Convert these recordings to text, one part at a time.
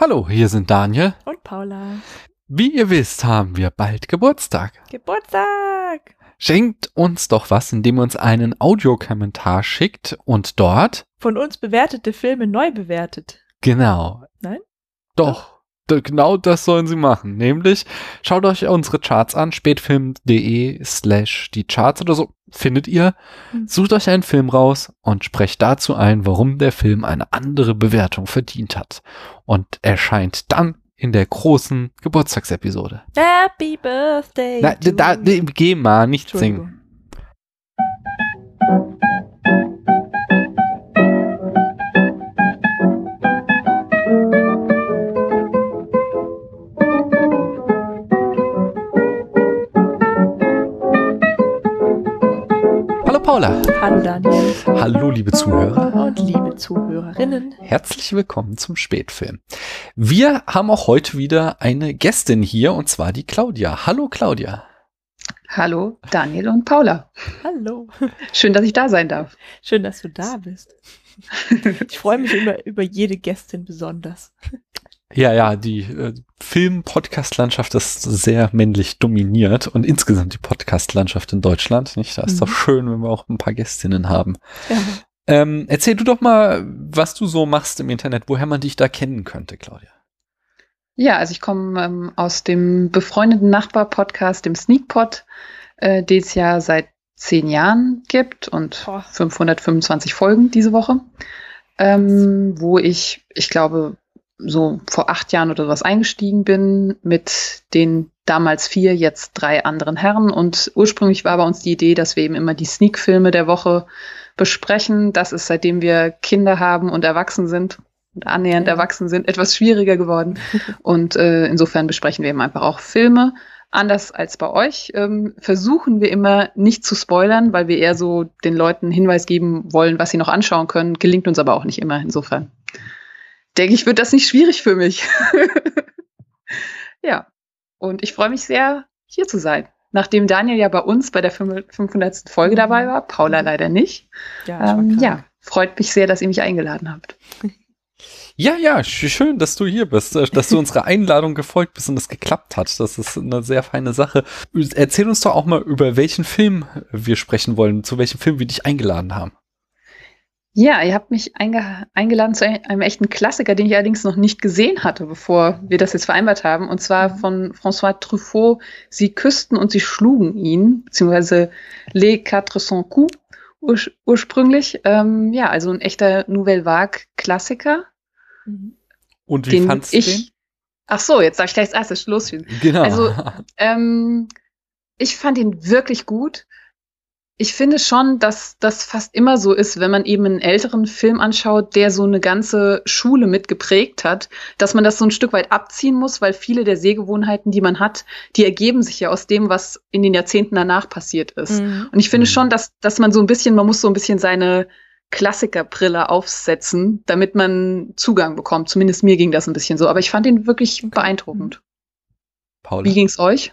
Hallo, hier sind Daniel. Und Paula. Wie ihr wisst, haben wir bald Geburtstag. Geburtstag! Schenkt uns doch was, indem ihr uns einen Audiokommentar schickt und dort. Von uns bewertete Filme neu bewertet. Genau. Nein? Doch. Genau das sollen sie machen. Nämlich, schaut euch unsere Charts an, spätfilm.de slash die Charts oder so, findet ihr. Hm. Sucht euch einen Film raus und sprecht dazu ein, warum der Film eine andere Bewertung verdient hat. Und erscheint dann in der großen Geburtstagsepisode. Happy Birthday! Na, da, da, geh mal, nicht singen. Paula. Hallo Daniel. Hallo liebe Zuhörer. Und liebe Zuhörerinnen. Herzlich willkommen zum Spätfilm. Wir haben auch heute wieder eine Gästin hier und zwar die Claudia. Hallo Claudia. Hallo, Daniel und Paula. Hallo. Schön, dass ich da sein darf. Schön, dass du da bist. Ich freue mich immer über jede Gästin besonders. Ja, ja, die äh, Film-Podcast-Landschaft ist sehr männlich dominiert und insgesamt die Podcast-Landschaft in Deutschland, nicht? Da ist Mhm. doch schön, wenn wir auch ein paar Gästinnen haben. Ja. Ähm, erzähl du doch mal, was du so machst im Internet, woher man dich da kennen könnte, Claudia. Ja, also ich komme ähm, aus dem befreundeten Nachbar-Podcast, dem Sneakpot, äh, den es ja seit zehn Jahren gibt und Boah. 525 Folgen diese Woche, ähm, wo ich, ich glaube, so vor acht Jahren oder was eingestiegen bin mit den damals vier, jetzt drei anderen Herren. Und ursprünglich war bei uns die Idee, dass wir eben immer die Sneak-Filme der Woche besprechen. Das ist, seitdem wir Kinder haben und erwachsen sind und annähernd Ja. erwachsen sind, etwas schwieriger geworden. Und äh, insofern besprechen wir eben einfach auch Filme. Anders als bei euch ähm, versuchen wir immer nicht zu spoilern, weil wir eher so den Leuten Hinweis geben wollen, was sie noch anschauen können. Gelingt uns aber auch nicht immer. Insofern denke ich, wird das nicht schwierig für mich. ja, und ich freue mich sehr, hier zu sein. Nachdem Daniel ja bei uns bei der 500. Folge Mhm. dabei war, Paula leider nicht. Ja, Ähm, ja, freut mich sehr, dass ihr mich eingeladen habt. Ja, ja, sch- schön, dass du hier bist, äh, dass du unserer Einladung gefolgt bist und es geklappt hat. Das ist eine sehr feine Sache. Erzähl uns doch auch mal, über welchen Film wir sprechen wollen, zu welchem Film wir dich eingeladen haben. Ja, ihr habt mich einge eingeladen zu einem echten Klassiker, den ich allerdings noch nicht gesehen hatte, bevor wir das jetzt vereinbart haben. Und zwar von François Truffaut. Sie küssten und sie schlugen ihn, beziehungsweise Les Quatre Cents Coups ur ursprünglich. Ähm, ja, also ein echter Nouvelle Vague Klassiker. Mhm. Und wie fandst ich, du den? Ach so, jetzt darf ich gleich als erstes losfinden. Genau. Also, Ähm, ich fand ihn wirklich gut. Ich finde schon, dass das fast immer so ist, wenn man eben einen älteren Film anschaut, der so eine ganze Schule mitgeprägt hat, dass man das so ein Stück weit abziehen muss, weil viele der Sehgewohnheiten, die man hat, die ergeben sich ja aus dem, was in den Jahrzehnten danach passiert ist. Mhm. Und ich finde Mhm. schon, dass, dass man so ein bisschen, man muss so ein bisschen seine Klassikerbrille aufsetzen, damit man Zugang bekommt. Zumindest mir ging das ein bisschen so. Aber ich fand ihn wirklich beeindruckend. Paula. Wie ging's euch?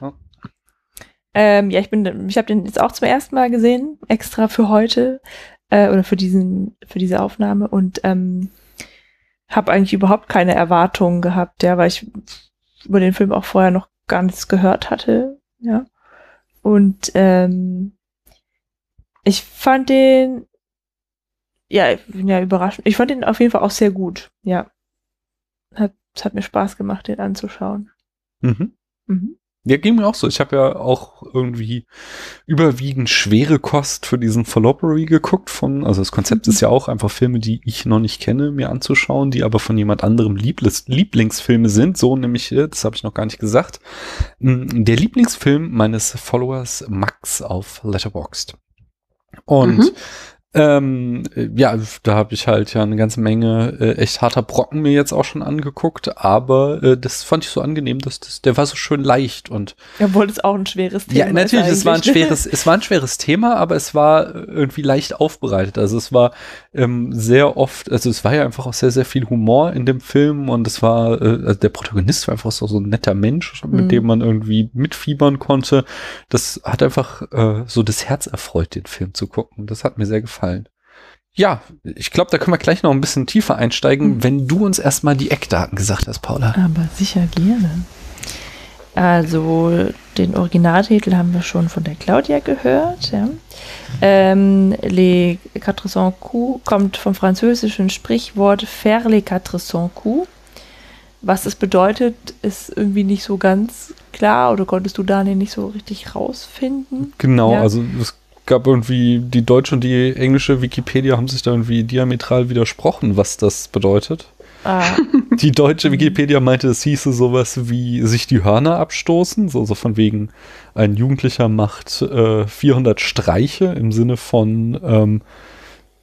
Ähm, ja, ich bin, ich habe den jetzt auch zum ersten Mal gesehen, extra für heute äh, oder für diesen, für diese Aufnahme und ähm, habe eigentlich überhaupt keine Erwartungen gehabt, ja, weil ich über den Film auch vorher noch gar nichts gehört hatte, ja. Und ähm, ich fand den, ja, ich bin ja überraschend. Ich fand den auf jeden Fall auch sehr gut, ja. Hat, es hat mir Spaß gemacht, den anzuschauen. Mhm. Mhm. Ja, ging mir auch so. Ich habe ja auch irgendwie überwiegend schwere Kost für diesen Fallopery geguckt von, also das Konzept Mhm. ist ja auch einfach Filme, die ich noch nicht kenne, mir anzuschauen, die aber von jemand anderem Lieblis Lieblingsfilme sind. So nämlich, äh, das habe ich noch gar nicht gesagt. Mm, Der Lieblingsfilm meines Followers Max auf Letterboxd. Und Mhm. Ähm, äh, ja, da habe ich halt ja eine ganze Menge äh, echt harter Brocken mir jetzt auch schon angeguckt, aber äh, das fand ich so angenehm, dass das, der war so schön leicht und Obwohl es auch ein schweres Thema ja, natürlich, es war ein schweres, es war ein schweres Thema, aber es war äh, irgendwie leicht aufbereitet. Also es war ähm, sehr oft, also es war ja einfach auch sehr, sehr viel Humor in dem Film und es war, äh, also der Protagonist war einfach so, so ein netter Mensch, mit Mhm. dem man irgendwie mitfiebern konnte. Das hat einfach äh, so das Herz erfreut, den Film zu gucken. Das hat mir sehr gefallen. Ja, ich glaube, da können wir gleich noch ein bisschen tiefer einsteigen, mhm. wenn du uns erstmal die Eckdaten gesagt hast, Paula. Aber sicher gerne. Also den Originaltitel haben wir schon von der Claudia gehört. Ja. Ähm, les quatre cents coups kommt vom französischen Sprichwort faire les quatre cents coups. Was das bedeutet, ist irgendwie nicht so ganz klar oder konntest du Daniel nicht so richtig rausfinden? Genau, ja. also es gab irgendwie die deutsche und die englische Wikipedia haben sich da irgendwie diametral widersprochen, was das bedeutet. Ah. Die deutsche Wikipedia meinte, es hieße sowas wie sich die Hörner abstoßen, so, so von wegen, ein Jugendlicher macht äh, 400 Streiche im Sinne von ähm,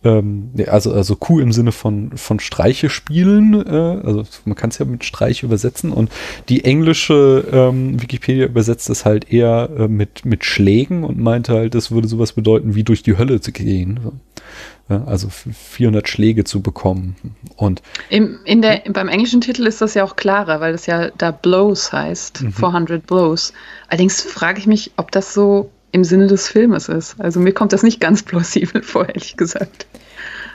ähm, also, also Kuh im Sinne von, von Streiche spielen, äh, also man kann es ja mit Streich übersetzen und die englische ähm, Wikipedia übersetzt es halt eher äh, mit, mit Schlägen und meinte halt, das würde sowas bedeuten, wie durch die Hölle zu gehen. Ja, also 400 Schläge zu bekommen. Und Im, in der, beim englischen Titel ist das ja auch klarer, weil das ja da Blows heißt, mhm. 400 Blows. Allerdings frage ich mich, ob das so im Sinne des Filmes ist. Also mir kommt das nicht ganz plausibel vor, ehrlich gesagt.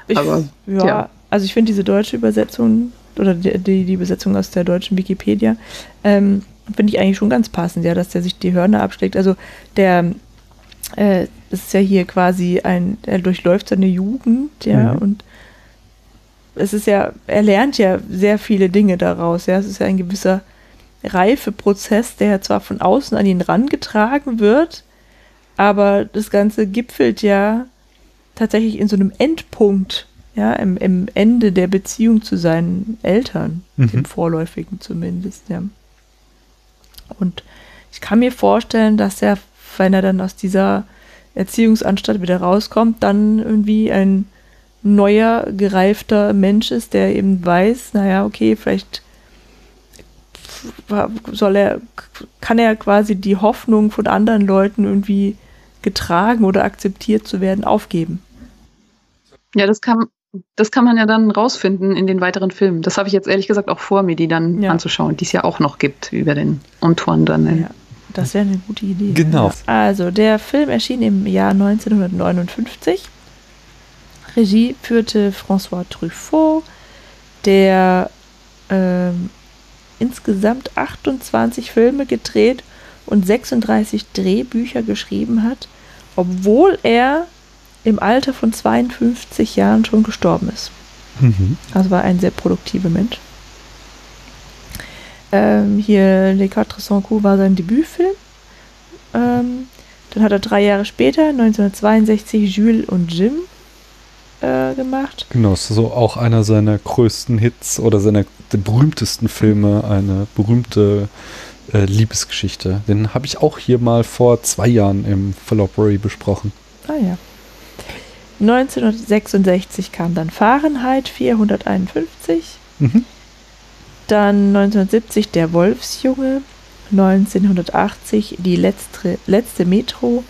Ich, Aber ja, ja, also ich finde diese deutsche Übersetzung oder die, die, die, Übersetzung aus der deutschen Wikipedia ähm, finde ich eigentlich schon ganz passend, ja, dass der sich die Hörner abschlägt. Also der äh, das ist ja hier quasi ein, er durchläuft seine Jugend, ja, mhm. und es ist ja, er lernt ja sehr viele Dinge daraus, ja, es ist ja ein gewisser Reifeprozess, der zwar von außen an ihn rangetragen wird, aber das Ganze gipfelt ja tatsächlich in so einem Endpunkt, ja, im, im Ende der Beziehung zu seinen Eltern, mhm. dem vorläufigen zumindest, ja. Und ich kann mir vorstellen, dass er, wenn er dann aus dieser Erziehungsanstalt wieder rauskommt, dann irgendwie ein neuer, gereifter Mensch ist, der eben weiß, naja, okay, vielleicht soll er, kann er quasi die Hoffnung von anderen Leuten irgendwie getragen oder akzeptiert zu werden, aufgeben. Ja, das kann, das kann man ja dann rausfinden in den weiteren Filmen. Das habe ich jetzt ehrlich gesagt auch vor mir, die dann ja. anzuschauen, die es ja auch noch gibt über den Antoine Daniel. Ja, das wäre eine gute Idee. Genau. Also, der Film erschien im Jahr 1959. Regie führte François Truffaut, der ähm, insgesamt 28 Filme gedreht und 36 Drehbücher geschrieben hat, obwohl er im Alter von 52 Jahren schon gestorben ist. Mhm. Also war ein sehr produktiver Mensch. Ähm, hier Les Quatre Cents Coups war sein Debütfilm. Ähm, dann hat er drei Jahre später, 1962, Jules und Jim äh, gemacht. Genau, ist so auch einer seiner größten Hits oder seiner berühmtesten Filme, eine berühmte äh, Liebesgeschichte. Den habe ich auch hier mal vor zwei Jahren im Fallopery besprochen. Ah ja. 1966 kam dann Fahrenheit 451. Mhm. Dann 1970 Der Wolfsjunge. 1980 Die letzte, letzte Metro.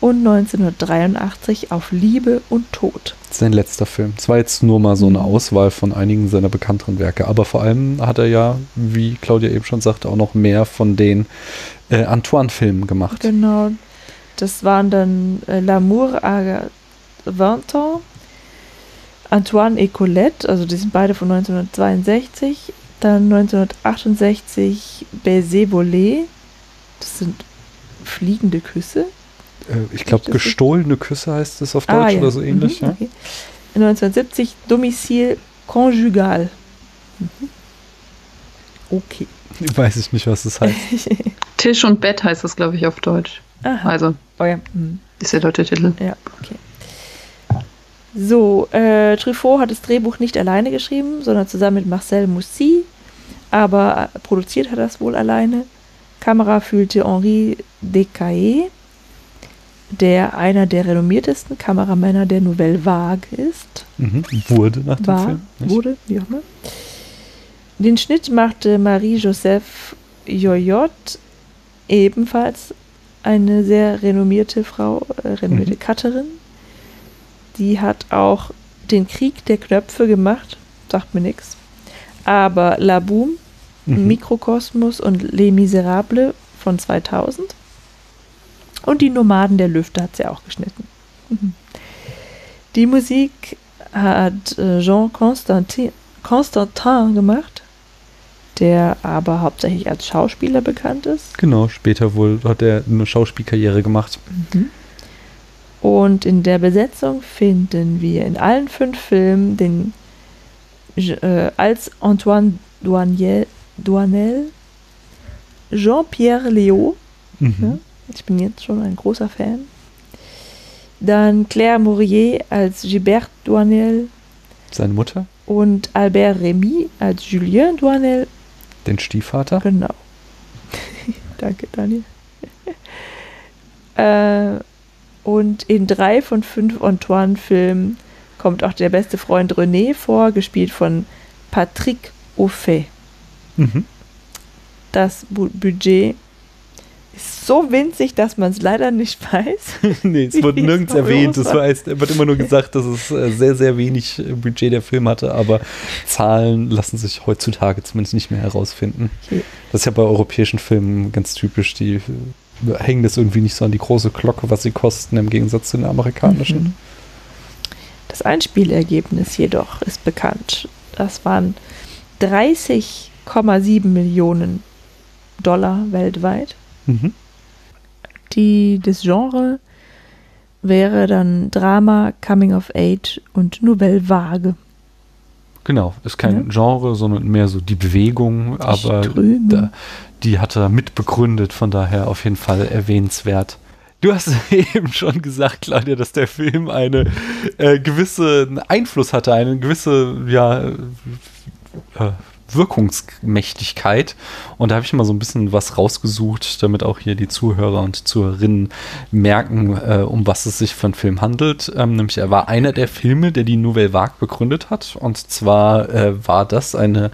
Und 1983 Auf Liebe und Tod. Sein letzter Film. Es war jetzt nur mal so eine mhm. Auswahl von einigen seiner bekannteren Werke. Aber vor allem hat er ja, wie Claudia eben schon sagte, auch noch mehr von den äh, Antoine-Filmen gemacht. Genau. Das waren dann äh, L'amour à 20 ans. Antoine et Colette, also die sind beide von 1962. Dann 1968 Baiser Volé. Das sind fliegende Küsse. Äh, ich glaube, gestohlene Küsse heißt es auf ah, Deutsch ah, ja. oder so ähnlich. Mhm, okay. 1970 Domicile conjugal. Mhm. Okay. Weiß ich nicht, was das heißt. Tisch und Bett heißt das, glaube ich, auf Deutsch. Aha. Also, oh ja. Mhm. ist der deutsche Titel. Ja, okay. So, äh, Truffaut hat das Drehbuch nicht alleine geschrieben, sondern zusammen mit Marcel Moussy, aber produziert hat er es wohl alleine. Kamera fühlte Henri Descailles, der einer der renommiertesten Kameramänner der Nouvelle Vague ist. Mhm, wurde nach dem War, Film. Nicht? Wurde, wie auch immer. Den Schnitt machte Marie-Joseph Joyot, ebenfalls eine sehr renommierte Frau, äh, renommierte mhm. Cutterin die hat auch den Krieg der Knöpfe gemacht. Sagt mir nichts. Aber La Boom, mhm. Mikrokosmos und Les Miserables von 2000. Und die Nomaden der Lüfte hat sie auch geschnitten. Mhm. Die Musik hat äh, Jean Constantin, Constantin gemacht, der aber hauptsächlich als Schauspieler bekannt ist. Genau, später wohl hat er eine Schauspielkarriere gemacht. Mhm. Und in der Besetzung finden wir in allen fünf Filmen den äh, als Antoine Douaniel, Douanel, Jean-Pierre Léo. Mhm. Ja, ich bin jetzt schon ein großer Fan. Dann Claire Maurier als Gilbert Douanel Seine Mutter, und Albert Remy als Julien Douanel. den Stiefvater. Genau. Danke, Daniel. äh, und in drei von fünf Antoine-Filmen kommt auch der beste Freund René vor, gespielt von Patrick Auffay. Mhm. Das Bu Budget ist so winzig, dass man es leider nicht weiß. nee, es wird nirgends erwähnt. Es wird immer nur gesagt, dass es äh, sehr, sehr wenig äh, Budget der Film hatte, aber Zahlen lassen sich heutzutage zumindest nicht mehr herausfinden. Das ist ja bei europäischen Filmen ganz typisch. Die äh, hängen das irgendwie nicht so an die große Glocke, was sie kosten, im Gegensatz zu den amerikanischen. Mhm. Das Einspielergebnis jedoch ist bekannt. Das waren 30,7 Millionen Dollar weltweit. Mhm. Die, das Genre wäre dann Drama, Coming of Age und Nouvelle Vague. Genau, ist kein Genre, sondern mehr so die Bewegung, aber da, die hat er mitbegründet, von daher auf jeden Fall erwähnenswert. Du hast eben schon gesagt, Claudia, dass der Film eine äh, gewisse Einfluss hatte, eine gewisse ja, äh, Wirkungsmächtigkeit. Und da habe ich mal so ein bisschen was rausgesucht, damit auch hier die Zuhörer und Zuhörerinnen merken, äh, um was es sich für einen Film handelt. Ähm, nämlich er war einer der Filme, der die Nouvelle Vague begründet hat. Und zwar äh, war das eine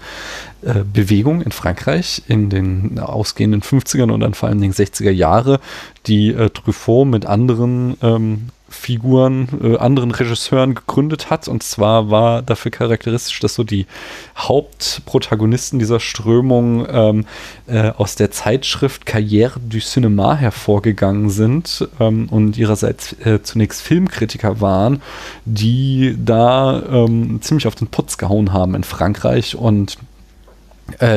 äh, Bewegung in Frankreich in den ausgehenden 50ern und dann vor allem den 60er Jahre, die äh, Truffaut mit anderen ähm, Figuren, äh, anderen Regisseuren gegründet hat. Und zwar war dafür charakteristisch, dass so die Hauptprotagonisten dieser Strömung ähm, äh, aus der Zeitschrift Carrière du Cinéma hervorgegangen sind ähm, und ihrerseits äh, zunächst Filmkritiker waren, die da ähm, ziemlich auf den Putz gehauen haben in Frankreich und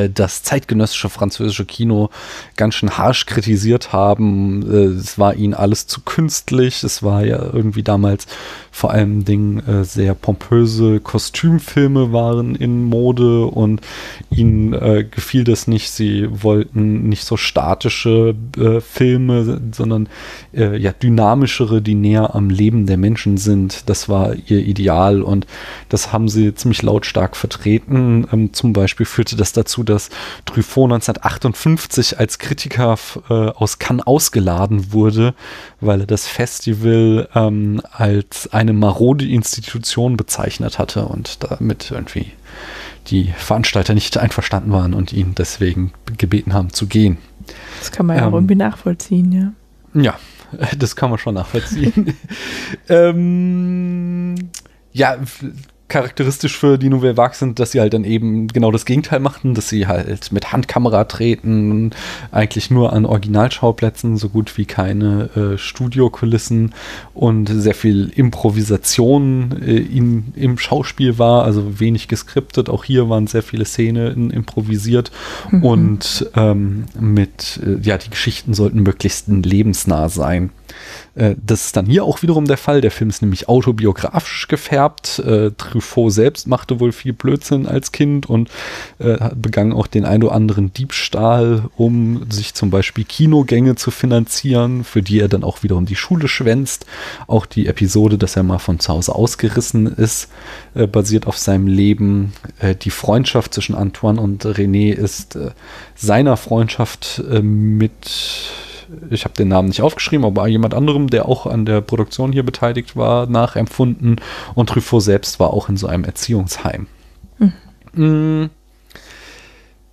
das zeitgenössische französische Kino ganz schön harsch kritisiert haben. Äh, Es war ihnen alles zu künstlich. Es war ja irgendwie damals vor allem Dingen äh, sehr pompöse Kostümfilme waren in Mode und ihnen äh, gefiel das nicht. Sie wollten nicht so statische äh, Filme, sondern äh, ja dynamischere, die näher am Leben der Menschen sind. Das war ihr Ideal und das haben sie ziemlich lautstark vertreten. Ähm, zum Beispiel führte das dazu, dass Truffaut 1958 als Kritiker äh, aus Cannes ausgeladen wurde, weil er das Festival ähm, als eine marode Institution bezeichnet hatte und damit irgendwie die Veranstalter nicht einverstanden waren und ihn deswegen gebeten haben zu gehen. Das kann man ja auch Ähm, irgendwie nachvollziehen, ja. Ja, das kann man schon nachvollziehen. ähm, ja, charakteristisch für die Nouvelle Vague sind, dass sie halt dann eben genau das Gegenteil machten, dass sie halt mit Handkamera treten, eigentlich nur an Originalschauplätzen, so gut wie keine äh, Studiokulissen und sehr viel Improvisation äh, in, im Schauspiel war, also wenig geskriptet. Auch hier waren sehr viele Szenen improvisiert und ähm, mit, äh, ja, die Geschichten sollten möglichst lebensnah sein. Äh, Das ist dann hier auch wiederum der Fall. Der Film ist nämlich autobiografisch gefärbt. Äh, Truffaut selbst machte wohl viel Blödsinn als Kind und äh, begann auch den ein oder anderen Diebstahl, um sich zum Beispiel Kinogänge zu finanzieren, für die er dann auch wiederum die Schule schwänzt. Auch die Episode, dass er mal von zu Hause ausgerissen ist, basiert auf seinem Leben. Die Freundschaft zwischen Antoine und René ist seiner Freundschaft mit ich habe den Namen nicht aufgeschrieben, aber jemand anderem, der auch an der Produktion hier beteiligt war, nachempfunden. Und Truffaut selbst war auch in so einem Erziehungsheim. Mm.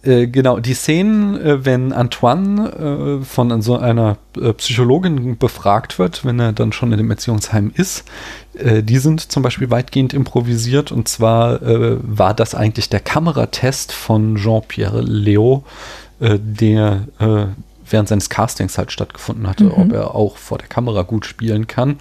Äh, genau, die Szenen, äh, wenn Antoine äh, von so einer äh, Psychologin befragt wird, wenn er dann schon in dem Erziehungsheim ist, die sind zum Beispiel weitgehend improvisiert. Und zwar war das eigentlich der Kameratest von Jean-Pierre Léo, der während seines Castings halt stattgefunden hatte, Mhm. ob er auch vor der Kamera gut spielen kann.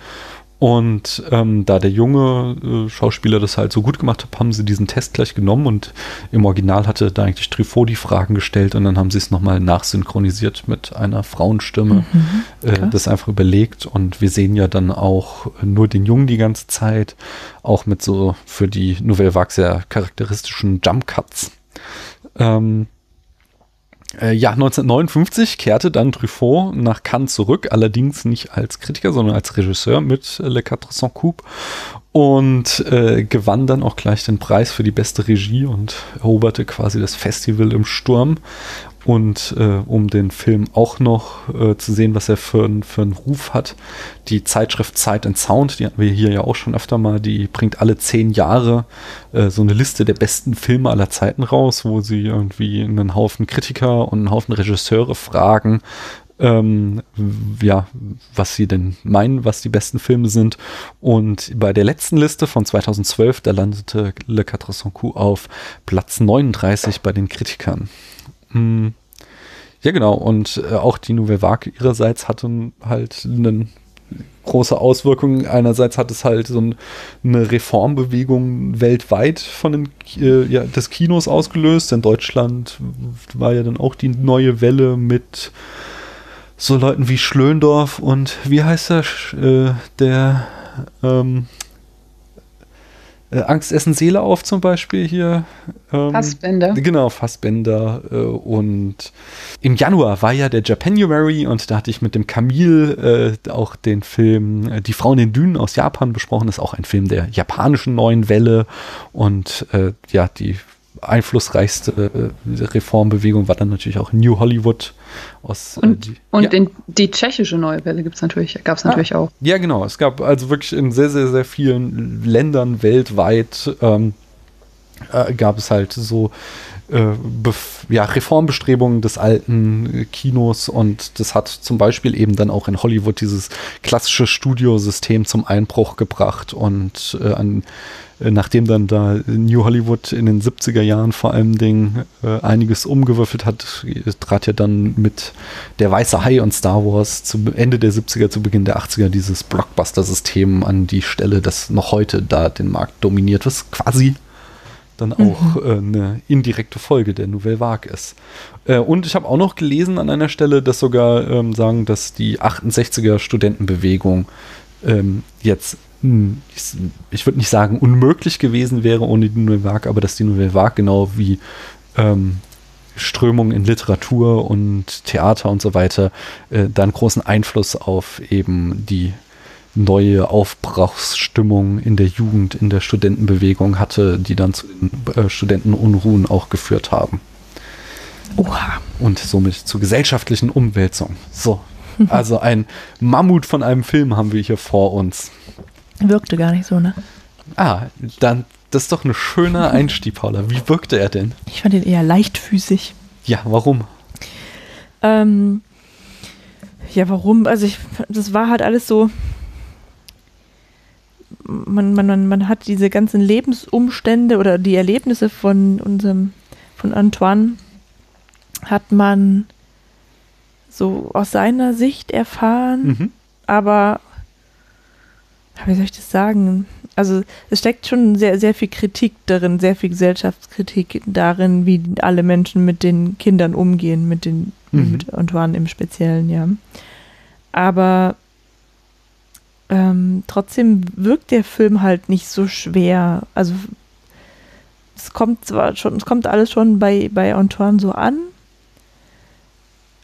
Und ähm, da der junge äh, Schauspieler das halt so gut gemacht hat, haben sie diesen Test gleich genommen und im Original hatte da eigentlich Truffaut die Fragen gestellt und dann haben sie es nochmal nachsynchronisiert mit einer Frauenstimme, mhm, äh, das einfach überlegt und wir sehen ja dann auch nur den Jungen die ganze Zeit, auch mit so für die Nouvelle Vague sehr charakteristischen Jump Cuts. Ähm, äh, ja, 1959 kehrte dann Truffaut nach Cannes zurück, allerdings nicht als Kritiker, sondern als Regisseur mit Le Quatre Cents Coups und äh, gewann dann auch gleich den Preis für die beste Regie und eroberte quasi das Festival im Sturm und äh, um den Film auch noch äh, zu sehen, was er für, für einen Ruf hat, die Zeitschrift Zeit and Sound, die hatten wir hier ja auch schon öfter mal, die bringt alle zehn Jahre äh, so eine Liste der besten Filme aller Zeiten raus, wo sie irgendwie einen Haufen Kritiker und einen Haufen Regisseure fragen, ähm, ja, was sie denn meinen, was die besten Filme sind. Und bei der letzten Liste von 2012, da landete Le Quatre Cents Coups auf Platz 39 bei den Kritikern. Hm. Ja, genau. Und äh, auch die Nouvelle Vague ihrerseits hatten halt eine große Auswirkung. Einerseits hat es halt so ein, eine Reformbewegung weltweit von den, äh, ja, des Kinos ausgelöst. In Deutschland war ja dann auch die neue Welle mit so Leuten wie Schlöndorf und wie heißt er, äh, der ähm, äh, Angst essen Seele auf zum Beispiel hier. Ähm, Fassbender. Genau, Fassbender. Äh, und im Januar war ja der Japanuary und da hatte ich mit dem Camille äh, auch den Film äh, Die Frauen in den Dünen aus Japan besprochen. Das ist auch ein Film der japanischen neuen Welle. Und äh, ja, die einflussreichste äh, Reformbewegung war dann natürlich auch New Hollywood aus. Äh, und, die, und ja. den, die tschechische Neue Welle gibt's natürlich, gab es natürlich ah, auch. Ja, genau. Es gab also wirklich in sehr, sehr, sehr vielen Ländern weltweit ähm, äh, gab es halt so äh, ja, Reformbestrebungen des alten Kinos und das hat zum Beispiel eben dann auch in Hollywood dieses klassische Studiosystem zum Einbruch gebracht und äh, an nachdem dann da New Hollywood in den 70er Jahren vor allem Ding äh, einiges umgewürfelt hat, trat ja dann mit Der Weiße Hai und Star Wars zu Ende der 70er, zu Beginn der 80er dieses Blockbuster-System an die Stelle, das noch heute da den Markt dominiert, was quasi dann auch mhm. äh, eine indirekte Folge der Nouvelle Vague ist. Äh, und ich habe auch noch gelesen an einer Stelle, dass sogar ähm, sagen, dass die 68er Studentenbewegung ähm, jetzt hm, ich, ich würde nicht sagen unmöglich gewesen wäre ohne die Nouvelle Vague, aber dass die Nouvelle Vague genau wie ähm, Strömungen in Literatur und Theater und so weiter äh, dann großen Einfluss auf eben die neue Aufbrauchsstimmung in der Jugend, in der Studentenbewegung hatte, die dann zu den äh, Studentenunruhen auch geführt haben. Oha. Und somit zu gesellschaftlichen Umwälzungen. So, also ein Mammut von einem Film haben wir hier vor uns. Wirkte gar nicht so, ne? Ah, dann, das ist doch ein schöner Einstieg, Paula. Wie wirkte er denn? Ich fand ihn eher leichtfüßig. Ja, warum? Ähm, ja, warum? Also ich, das war halt alles so. Man, man, man hat diese ganzen Lebensumstände oder die Erlebnisse von unserem, von Antoine hat man so aus seiner Sicht erfahren, mhm. aber wie soll ich das sagen? Also es steckt schon sehr, sehr viel Kritik darin, sehr viel Gesellschaftskritik darin, wie alle Menschen mit den Kindern umgehen, mit den mhm. mit Antoine im Speziellen, ja. Aber ähm, trotzdem wirkt der Film halt nicht so schwer. Also es kommt zwar schon, es kommt alles schon bei, bei Antoine so an,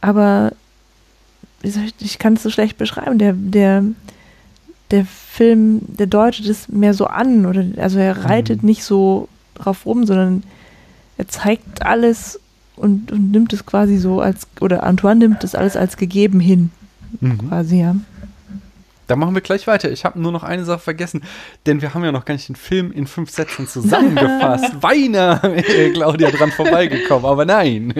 aber ich, ich kann es so schlecht beschreiben. Der, der, der Film, der deutet es mehr so an oder also er reitet mhm. nicht so drauf rum, sondern er zeigt alles und, und nimmt es quasi so als, oder Antoine nimmt es alles als gegeben hin. Mhm. Quasi, ja. Da machen wir gleich weiter. Ich habe nur noch eine Sache vergessen, denn wir haben ja noch gar nicht den Film in fünf Sätzen zusammengefasst. Weiner, Claudia, dran vorbeigekommen. Aber nein,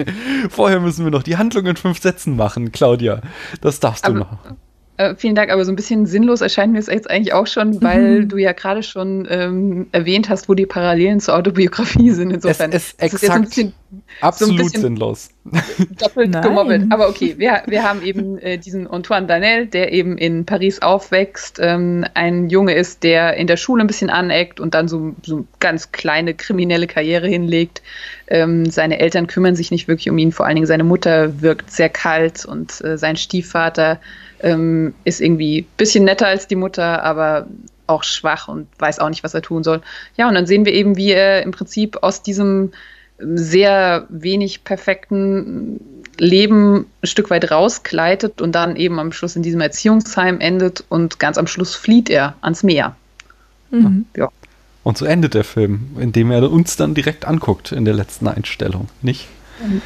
vorher müssen wir noch die Handlung in fünf Sätzen machen, Claudia. Das darfst du noch. Äh, vielen Dank, aber so ein bisschen sinnlos erscheint mir es jetzt eigentlich auch schon, weil mhm. du ja gerade schon ähm, erwähnt hast, wo die Parallelen zur Autobiografie sind. Insofern es, es, exakt, ist ein bisschen Absolut so bisschen sinnlos. Doppelt Nein. gemobbelt. Aber okay, wir, wir haben eben äh, diesen Antoine Danel, der eben in Paris aufwächst, ähm, ein Junge ist, der in der Schule ein bisschen aneckt und dann so, so ganz kleine kriminelle Karriere hinlegt. Ähm, seine Eltern kümmern sich nicht wirklich um ihn, vor allen Dingen seine Mutter wirkt sehr kalt und äh, sein Stiefvater ähm, ist irgendwie bisschen netter als die Mutter, aber auch schwach und weiß auch nicht, was er tun soll. Ja, und dann sehen wir eben, wie er im Prinzip aus diesem sehr wenig perfekten Leben ein Stück weit rauskleidet und dann eben am Schluss in diesem Erziehungsheim endet und ganz am Schluss flieht er ans Meer. Mhm. Ja. Und so endet der Film, indem er uns dann direkt anguckt in der letzten Einstellung, nicht? Mhm.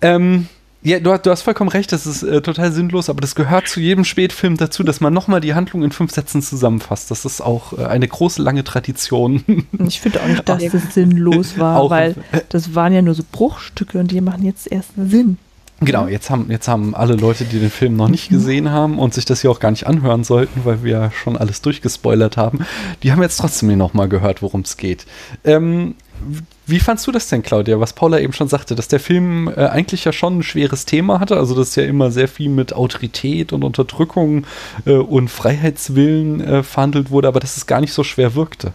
Ähm, ja, du, du, hast vollkommen recht, das ist äh, total sinnlos, aber das gehört zu jedem Spätfilm dazu, dass man nochmal die Handlung in fünf Sätzen zusammenfasst. Das ist auch äh, eine große, lange Tradition. Ich finde auch nicht, dass das sinnlos war, auch, weil das waren ja nur so Bruchstücke und die machen jetzt erst Sinn. Genau, jetzt haben, jetzt haben alle Leute, die den Film noch nicht gesehen haben und sich das hier auch gar nicht anhören sollten, weil wir schon alles durchgespoilert haben, die haben jetzt trotzdem noch mal gehört, worum es geht. Ähm, wie fandst du das denn, Claudia, was Paula eben schon sagte, dass der Film äh, eigentlich ja schon ein schweres Thema hatte, also dass ja immer sehr viel mit Autorität und Unterdrückung äh, und Freiheitswillen äh, verhandelt wurde, aber dass es gar nicht so schwer wirkte?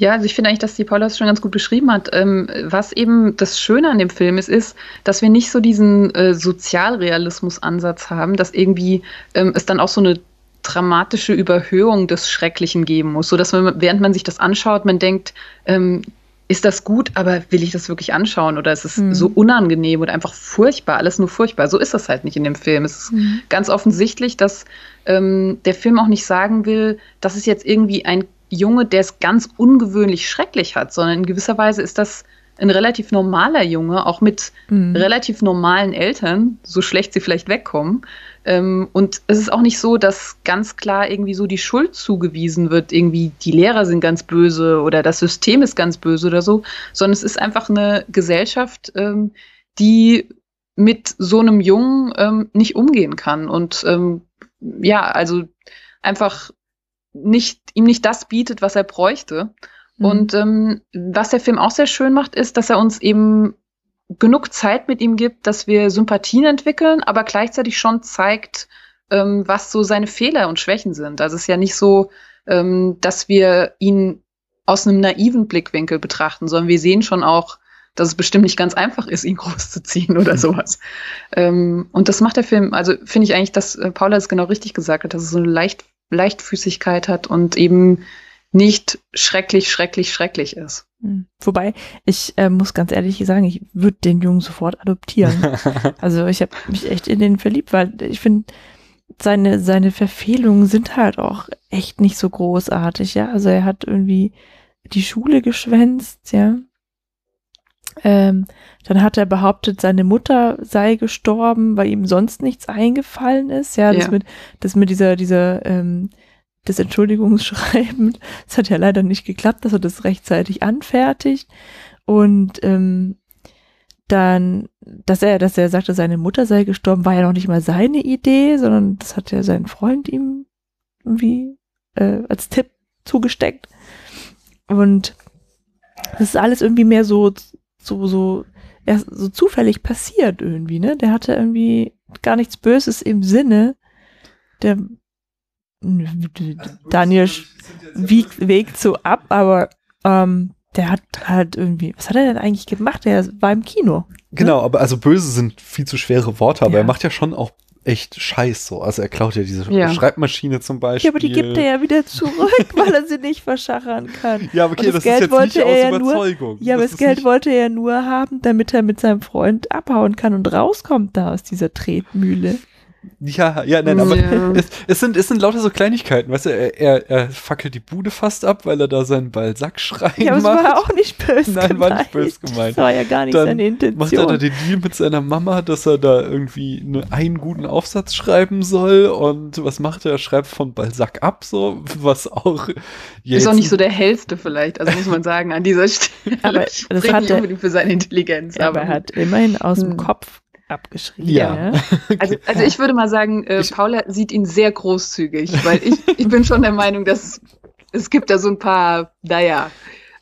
Ja, also ich finde eigentlich, dass die Paula es schon ganz gut beschrieben hat. Ähm, was eben das Schöne an dem Film ist, ist, dass wir nicht so diesen äh, Sozialrealismus-Ansatz haben, dass irgendwie ähm, es dann auch so eine dramatische Überhöhung des Schrecklichen geben muss, so dass man, während man sich das anschaut, man denkt, ähm, ist das gut, aber will ich das wirklich anschauen oder ist es mhm. so unangenehm und einfach furchtbar, alles nur furchtbar. So ist das halt nicht in dem Film. Es ist mhm. ganz offensichtlich, dass ähm, der Film auch nicht sagen will, das ist jetzt irgendwie ein Junge, der es ganz ungewöhnlich schrecklich hat, sondern in gewisser Weise ist das ein relativ normaler Junge, auch mit mhm. relativ normalen Eltern, so schlecht sie vielleicht wegkommen. Ähm, und es ist auch nicht so, dass ganz klar irgendwie so die Schuld zugewiesen wird, irgendwie die Lehrer sind ganz böse oder das System ist ganz böse oder so, sondern es ist einfach eine Gesellschaft, ähm, die mit so einem Jungen ähm, nicht umgehen kann und ja, also einfach nicht, ihm nicht das bietet, was er bräuchte. Mhm. Und was der Film auch sehr schön macht, ist, dass er uns eben genug Zeit mit ihm gibt, dass wir Sympathien entwickeln, aber gleichzeitig schon zeigt, ähm, was so seine Fehler und Schwächen sind. Also es ist ja nicht so, ähm, dass wir ihn aus einem naiven Blickwinkel betrachten, sondern wir sehen schon auch, dass es bestimmt nicht ganz einfach ist, ihn großzuziehen oder sowas. ähm, und das macht der Film, also finde ich eigentlich, dass äh, Paula es genau richtig gesagt hat, dass es so eine Leicht, Leichtfüßigkeit hat und eben nicht schrecklich, schrecklich, schrecklich ist. Hm. Wobei, ich äh, muss ganz ehrlich sagen, ich würde den Jungen sofort adoptieren. also ich habe mich echt in den verliebt, weil ich finde, seine, seine Verfehlungen sind halt auch echt nicht so großartig, ja. Also er hat irgendwie die Schule geschwänzt, ja. Ähm, dann hat er behauptet, seine Mutter sei gestorben, weil ihm sonst nichts eingefallen ist. Ja, das ja. mit, das mit dieser, dieser ähm, das Entschuldigungsschreiben. Es hat ja leider nicht geklappt, dass er das rechtzeitig anfertigt. Und ähm, dann, dass er, dass er sagte, seine Mutter sei gestorben, war ja noch nicht mal seine Idee, sondern das hat ja sein Freund ihm irgendwie äh, als Tipp zugesteckt. Und das ist alles irgendwie mehr so, so, so, ja, so zufällig passiert irgendwie, ne? Der hatte irgendwie gar nichts Böses im Sinne. Der Daniel wiegt, wägt so ab, aber ähm, der hat halt irgendwie, was hat er denn eigentlich gemacht? Der war im Kino. Ne? Genau, aber also böse sind viel zu schwere Worte, aber ja. er macht ja schon auch echt Scheiß so. Also er klaut ja diese ja. Schreibmaschine zum Beispiel. Ja, aber die gibt er ja wieder zurück, weil er sie nicht verschachern kann. Ja, aber okay, das, das Geld ist jetzt nicht aus ja Überzeugung. Nur, ja, aber das, das Geld wollte er ja nur haben, damit er mit seinem Freund abhauen kann und rauskommt da aus dieser Tretmühle. Ja, ja, nein, aber ja. Es, es, sind, es sind lauter so Kleinigkeiten, weißt du, er, er, er fackelt die Bude fast ab, weil er da seinen Balsack schreien Ja, aber macht. das war auch nicht böse Nein, gemeint. war nicht böse gemeint. Das war ja gar nicht Dann seine Intention. macht er da den Deal mit seiner Mama, dass er da irgendwie ne, einen guten Aufsatz schreiben soll und was macht er? Er schreibt von Balsack ab, so, was auch Ist auch nicht so der hellste vielleicht, also muss man sagen, an dieser Stelle. Aber das hat nicht unbedingt für seine Intelligenz. aber, aber er hat immerhin aus dem hm. Kopf abgeschrieben. Ja. Also, also ich würde mal sagen, äh, Paula sieht ihn sehr großzügig, weil ich, ich bin schon der Meinung, dass es gibt da so ein paar, naja,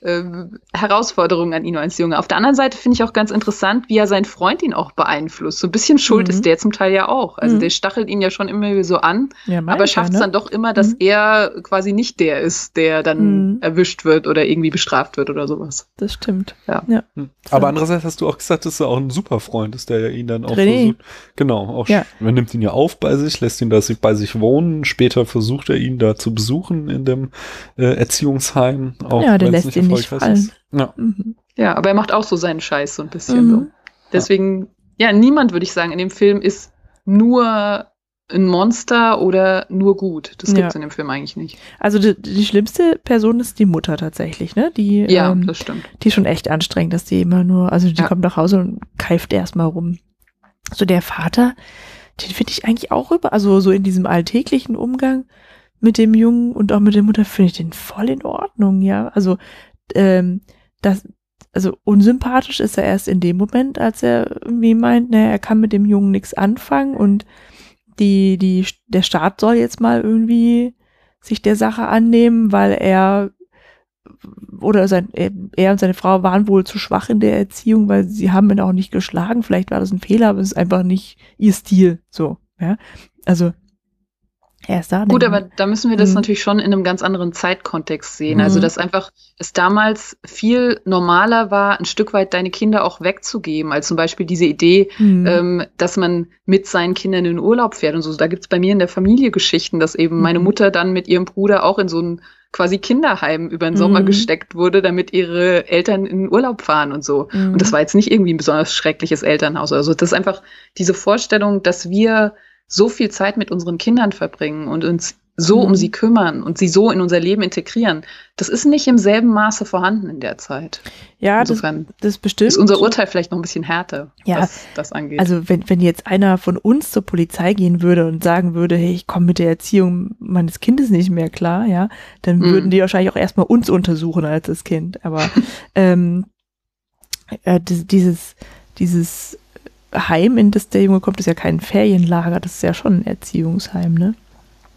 ähm, Herausforderungen an ihn als Junge. Auf der anderen Seite finde ich auch ganz interessant, wie er seinen Freund ihn auch beeinflusst. So ein bisschen schuld Mhm. ist der zum Teil ja auch. Also Mhm. der stachelt ihn ja schon immer so an, Ja, aber schafft es ne? dann doch immer, dass Mhm. er quasi nicht der ist, der dann Mhm. erwischt wird oder irgendwie bestraft wird oder sowas. Das stimmt. Hm. Aber andererseits hast du auch gesagt, dass er auch ein super Freund ist, der ja ihn dann auch René. versucht. Genau, auch Ja. er nimmt ihn ja auf bei sich, lässt ihn da bei sich wohnen. Später versucht er ihn da zu besuchen in dem äh, Erziehungsheim. Auch Ja, der lässt ihn nicht ist. Ja. Mhm. Ja, aber er macht auch so seinen Scheiß so ein bisschen so. Mhm. Deswegen, ja, niemand, würde ich sagen, in dem Film ist nur ein Monster oder nur gut. Das Ja. gibt's in dem Film eigentlich nicht. Also die, die schlimmste Person ist die Mutter tatsächlich, ne? Die, Ja, ähm, das stimmt. die ist schon echt anstrengend, dass die immer nur, also die Ja. kommt nach Hause und keift erstmal rum. So der Vater, den finde ich eigentlich auch über, also so in diesem alltäglichen Umgang mit dem Jungen und auch mit der Mutter finde ich den voll in Ordnung, ja. Also ähm, das, also unsympathisch ist er erst in dem Moment, als er irgendwie meint, naja, er kann mit dem Jungen nichts anfangen und die, die, der Staat soll jetzt mal irgendwie sich der Sache annehmen, weil er oder sein, er und seine Frau waren wohl zu schwach in der Erziehung, weil sie haben ihn auch nicht geschlagen. Vielleicht war das ein Fehler, aber es ist einfach nicht ihr Stil. So, ja. Also er ist da. Gut, aber da müssen wir das Mhm. natürlich schon in einem ganz anderen Zeitkontext sehen. Mhm. Also, dass einfach es damals viel normaler war, ein Stück weit deine Kinder auch wegzugeben, als zum Beispiel diese Idee. Mhm. ähm, dass man mit seinen Kindern in den Urlaub fährt und so. Da gibt's bei mir in der Familie Geschichten, dass eben meine Mhm. Mutter dann mit ihrem Bruder auch in so ein quasi Kinderheim über den Sommer Mhm. gesteckt wurde, damit ihre Eltern in den Urlaub fahren und so. Mhm. Und das war jetzt nicht irgendwie ein besonders schreckliches Elternhaus. Also das ist einfach diese Vorstellung, dass wir so viel Zeit mit unseren Kindern verbringen und uns so Mhm. um sie kümmern und sie so in unser Leben integrieren. Das ist nicht im selben Maße vorhanden in der Zeit. ja, das, Insofern das bestimmt. ist unser Urteil vielleicht noch ein bisschen härter, Ja, was das angeht. Also wenn, wenn jetzt einer von uns zur Polizei gehen würde und sagen würde, hey, ich komme mit der Erziehung meines Kindes nicht mehr klar, ja, dann Mhm. würden die wahrscheinlich auch erstmal uns untersuchen als das Kind. Aber ähm, äh, dieses, dieses Heim, in das der Junge kommt, ist ja kein Ferienlager, das ist ja schon ein Erziehungsheim, ne?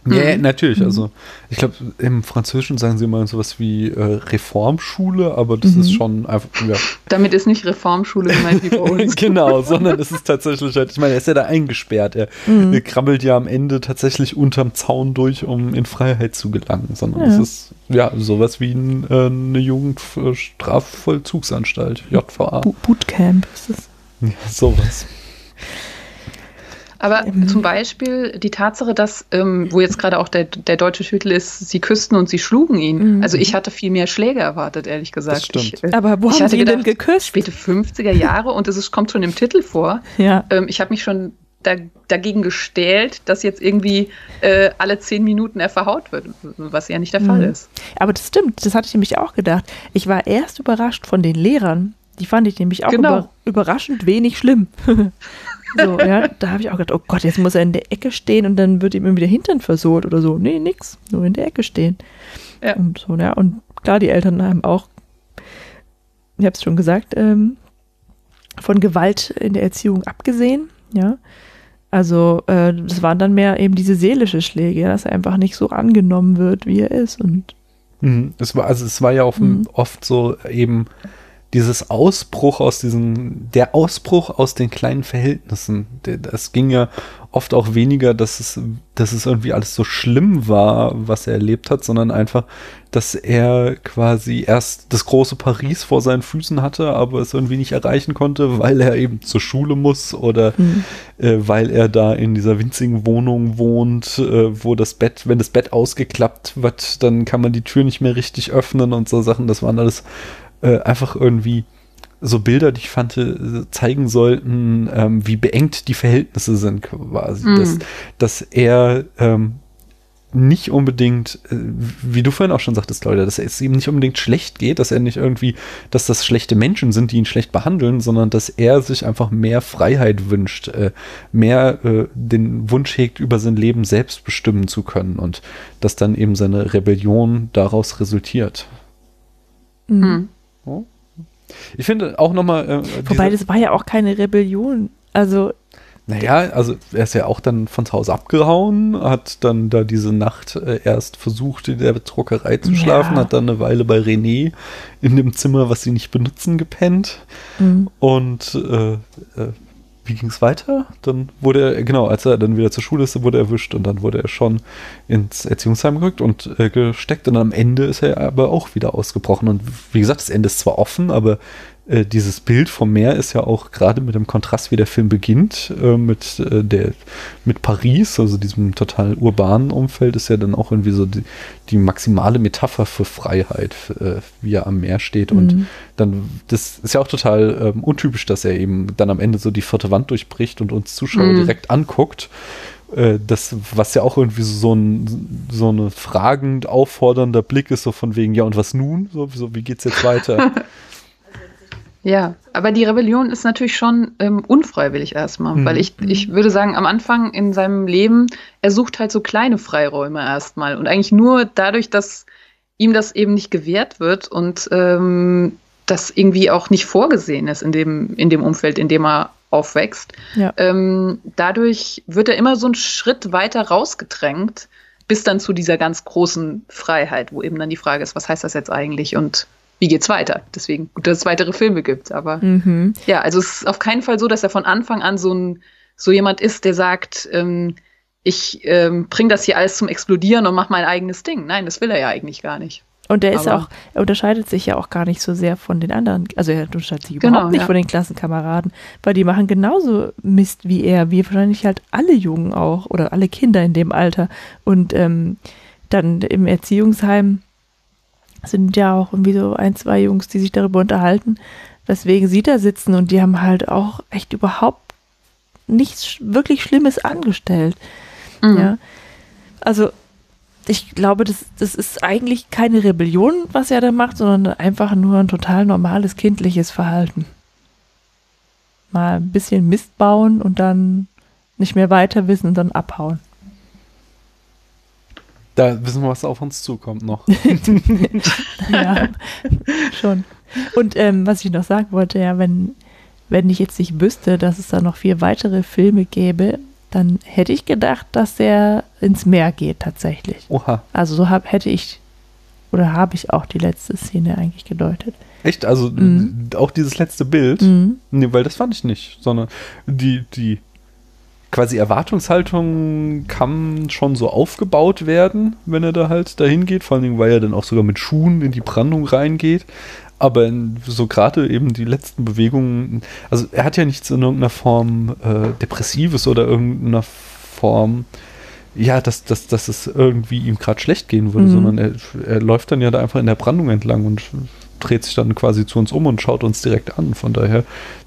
Ja, Mhm. natürlich. Mhm. Also ich glaube, im Französischen sagen sie immer sowas wie äh, Reformschule, aber das Mhm. ist schon einfach, ja, Damit ist nicht Reformschule gemeint wie bei uns. genau, sondern es ist tatsächlich halt, ich meine, er ist ja da eingesperrt. Er, Mhm. er krabbelt ja am Ende tatsächlich unterm Zaun durch, um in Freiheit zu gelangen, sondern Ja. es ist ja sowas wie ein, äh, eine Jugendstrafvollzugsanstalt, JVA. Bu- Bootcamp ist das. Ja, sowas. Aber Mhm. zum Beispiel die Tatsache, dass, ähm, wo jetzt gerade auch der, der deutsche Titel ist, sie küssten und sie schlugen ihn. Mhm. Also ich hatte viel mehr Schläge erwartet, ehrlich gesagt. Das stimmt. Ich, äh, Aber wo Ich haben hatte sie ihn denn gedacht, geküsst? späte 50er Jahre und es ist, kommt schon im Titel vor. Ja. Ähm, ich habe mich schon da, dagegen gestellt, dass jetzt irgendwie äh, alle zehn Minuten er verhaut wird, was ja nicht der Fall Mhm. ist. Aber das stimmt, das hatte ich nämlich auch gedacht. Ich war erst überrascht von den Lehrern. Die fand ich nämlich auch Genau. über, überraschend wenig schlimm. so, ja, da habe ich auch gedacht, oh Gott, jetzt muss er in der Ecke stehen und dann wird ihm irgendwie der Hintern versohlt oder so. Nee, nix, nur in der Ecke stehen. Ja. Und so, ja, und klar, die Eltern haben auch, ich habe es schon gesagt, ähm, von Gewalt in der Erziehung abgesehen, ja. Also, äh, das waren dann mehr eben diese seelische Schläge, ja, dass er einfach nicht so angenommen wird, wie er ist. Und Mhm. Es war, also es war ja auch Mhm. oft so eben dieses Ausbruch aus diesen, der Ausbruch aus den kleinen Verhältnissen. Das ging ja oft auch weniger, dass es, dass es irgendwie alles so schlimm war, was er erlebt hat, sondern einfach, dass er quasi erst das große Paris vor seinen Füßen hatte, aber es irgendwie nicht erreichen konnte, weil er eben zur Schule muss oder hm. äh, weil er da in dieser winzigen Wohnung wohnt, äh, wo das Bett, wenn das Bett ausgeklappt wird, dann kann man die Tür nicht mehr richtig öffnen und so Sachen. Das waren alles äh, einfach irgendwie so Bilder, die ich fand, äh, zeigen sollten, ähm, wie beengt die Verhältnisse sind quasi. Mhm. Dass, dass er ähm, nicht unbedingt, äh, wie du vorhin auch schon sagtest, Leute, dass es ihm nicht unbedingt schlecht geht, dass er nicht irgendwie, dass das schlechte Menschen sind, die ihn schlecht behandeln, sondern dass er sich einfach mehr Freiheit wünscht, äh, mehr äh, den Wunsch hegt, über sein Leben selbst bestimmen zu können und dass dann eben seine Rebellion daraus resultiert. Mhm. Ich finde auch nochmal. Äh, Wobei, das war ja auch keine Rebellion. Also, Naja, also er ist ja auch dann von zu Hause abgehauen, hat dann da diese Nacht äh, erst versucht, in der Druckerei zu schlafen, Ja. hat dann eine Weile bei René in dem Zimmer, was sie nicht benutzen, gepennt. Mhm. Und äh, äh, wie ging es weiter? Dann wurde er, genau, als er dann wieder zur Schule ist, wurde er erwischt und dann wurde er schon ins Erziehungsheim gerückt und äh, gesteckt. Und am Ende ist er aber auch wieder ausgebrochen. Und wie gesagt, das Ende ist zwar offen, aber äh, dieses Bild vom Meer ist ja auch gerade mit dem Kontrast, wie der Film beginnt, äh, mit, äh, der, mit Paris, also diesem total urbanen Umfeld, ist ja dann auch irgendwie so die, die maximale Metapher für Freiheit, äh, wie er am Meer steht. Und Mhm. dann, das ist ja auch total ähm, untypisch, dass er eben dann am Ende so die vierte Wand durchbricht und uns Zuschauer Mhm. direkt anguckt. Äh, das, was ja auch irgendwie so ein so eine fragend auffordernder Blick ist, so von wegen, ja und was nun? So, so wie geht's jetzt weiter? Ja, aber die Rebellion ist natürlich schon ähm, unfreiwillig erstmal, Mhm. weil ich, ich würde sagen, am Anfang in seinem Leben, er sucht halt so kleine Freiräume erstmal und eigentlich nur dadurch, dass ihm das eben nicht gewährt wird und ähm, das irgendwie auch nicht vorgesehen ist in dem, in dem Umfeld, in dem er aufwächst. Ja. Ähm, dadurch wird er immer so einen Schritt weiter rausgedrängt, bis dann zu dieser ganz großen Freiheit, wo eben dann die Frage ist, was heißt das jetzt eigentlich und wie geht's weiter? Deswegen gut, dass es weitere Filme gibt, aber Mhm. ja, also es ist auf keinen Fall so, dass er von Anfang an so ein so jemand ist, der sagt, ähm, ich ähm, bring das hier alles zum Explodieren und mach mein eigenes Ding. Nein, das will er ja eigentlich gar nicht. Und er ist Aber- auch, er unterscheidet sich ja auch gar nicht so sehr von den anderen. Also er unterscheidet sich Genau, überhaupt nicht ja. von den Klassenkameraden, weil die machen genauso Mist wie er, wie wahrscheinlich halt alle Jungen auch oder alle Kinder in dem Alter. Und ähm, dann im Erziehungsheim sind ja auch irgendwie so ein, zwei Jungs, die sich darüber unterhalten, weswegen sie da sitzen und die haben halt auch echt überhaupt nichts wirklich Schlimmes angestellt. Mhm. Ja. Also, ich glaube, das, das ist eigentlich keine Rebellion, was er da macht, sondern einfach nur ein total normales kindliches Verhalten. Mal ein bisschen Mist bauen und dann nicht mehr weiter wissen und dann abhauen. Da wissen wir, was auf uns zukommt noch. ja, schon. Und ähm, was ich noch sagen wollte, ja, wenn, wenn ich jetzt nicht wüsste, dass es da noch vier weitere Filme gäbe, dann hätte ich gedacht, dass er ins Meer geht tatsächlich. Oha. Also so hab, hätte ich oder habe ich auch die letzte Szene eigentlich gedeutet. Echt? Also Mhm. auch dieses letzte Bild? Mhm. Nee, weil das fand ich nicht, sondern die, die quasi Erwartungshaltung kann schon so aufgebaut werden, wenn er da halt dahin geht, vor allen Dingen, weil er dann auch sogar mit Schuhen in die Brandung reingeht. Aber in, so gerade eben die letzten Bewegungen, also er hat ja nichts in irgendeiner Form äh, Depressives oder irgendeiner Form, ja, dass, dass, dass es irgendwie ihm gerade schlecht gehen würde, Mhm. sondern er, er läuft dann ja da einfach in der Brandung entlang und dreht sich dann quasi zu uns um und schaut uns direkt an. Von daher,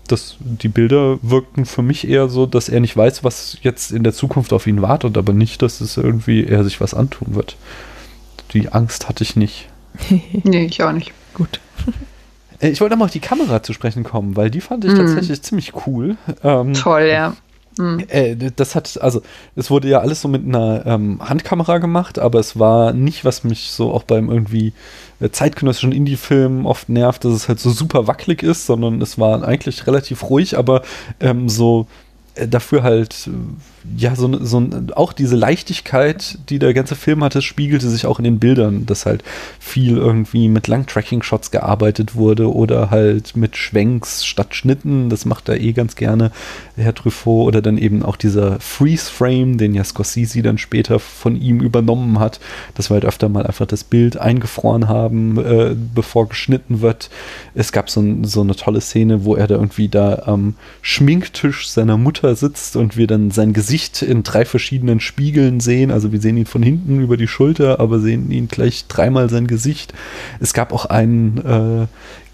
das, die Bilder wirkten für mich eher so, dass er nicht weiß, was jetzt in der Zukunft auf ihn wartet, aber nicht, dass es irgendwie er sich was antun wird. Die Angst hatte ich nicht. Nee, ich auch nicht. Gut. Äh, Ich wollte mal auf die Kamera zu sprechen kommen, weil die fand ich Mhm. tatsächlich ziemlich cool. Ähm, Toll, ja. Mhm. Äh, das hat, also, es wurde ja alles so mit einer ähm, Handkamera gemacht, aber es war nicht, was mich so auch beim irgendwie äh, zeitgenössischen Indie-Film oft nervt, dass es halt so super wackelig ist, sondern es war eigentlich relativ ruhig, aber ähm, so äh, dafür halt, äh, ja, so, so auch diese Leichtigkeit, die der ganze Film hatte, spiegelte sich auch in den Bildern, dass halt viel irgendwie mit Lang-Tracking-Shots gearbeitet wurde oder halt mit Schwenks statt Schnitten. Das macht er eh ganz gerne, Herr Truffaut. Oder dann eben auch dieser Freeze-Frame, den ja Scorsese dann später von ihm übernommen hat, dass wir halt öfter mal einfach das Bild eingefroren haben, äh, bevor geschnitten wird. Es gab so, so eine tolle Szene, wo er da irgendwie da am Schminktisch seiner Mutter sitzt und wir dann sein Gesicht in drei verschiedenen Spiegeln sehen. Also wir sehen ihn von hinten über die Schulter, aber sehen ihn gleich dreimal sein Gesicht. Es gab auch einen äh,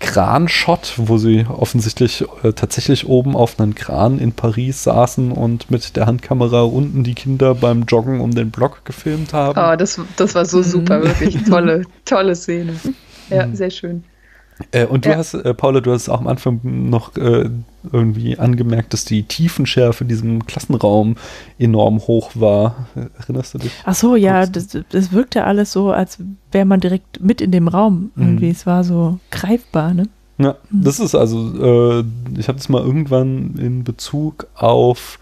Kran-Shot, wo sie offensichtlich äh, tatsächlich oben auf einem Kran in Paris saßen und mit der Handkamera unten die Kinder beim Joggen um den Block gefilmt haben. Oh, das, das war so Mhm. super, wirklich. Tolle, tolle Szene. Ja, Mhm. sehr schön. Äh, und du Ja. hast, äh, Paula, du hast auch am Anfang noch äh, irgendwie angemerkt, dass die Tiefenschärfe in diesem Klassenraum enorm hoch war. Erinnerst du dich? Ach so, ja, das, das wirkte alles so, als wäre man direkt mit in dem Raum. Irgendwie, Mhm. es war so greifbar, ne? Ja, das ist also, äh, ich habe das mal irgendwann in Bezug auf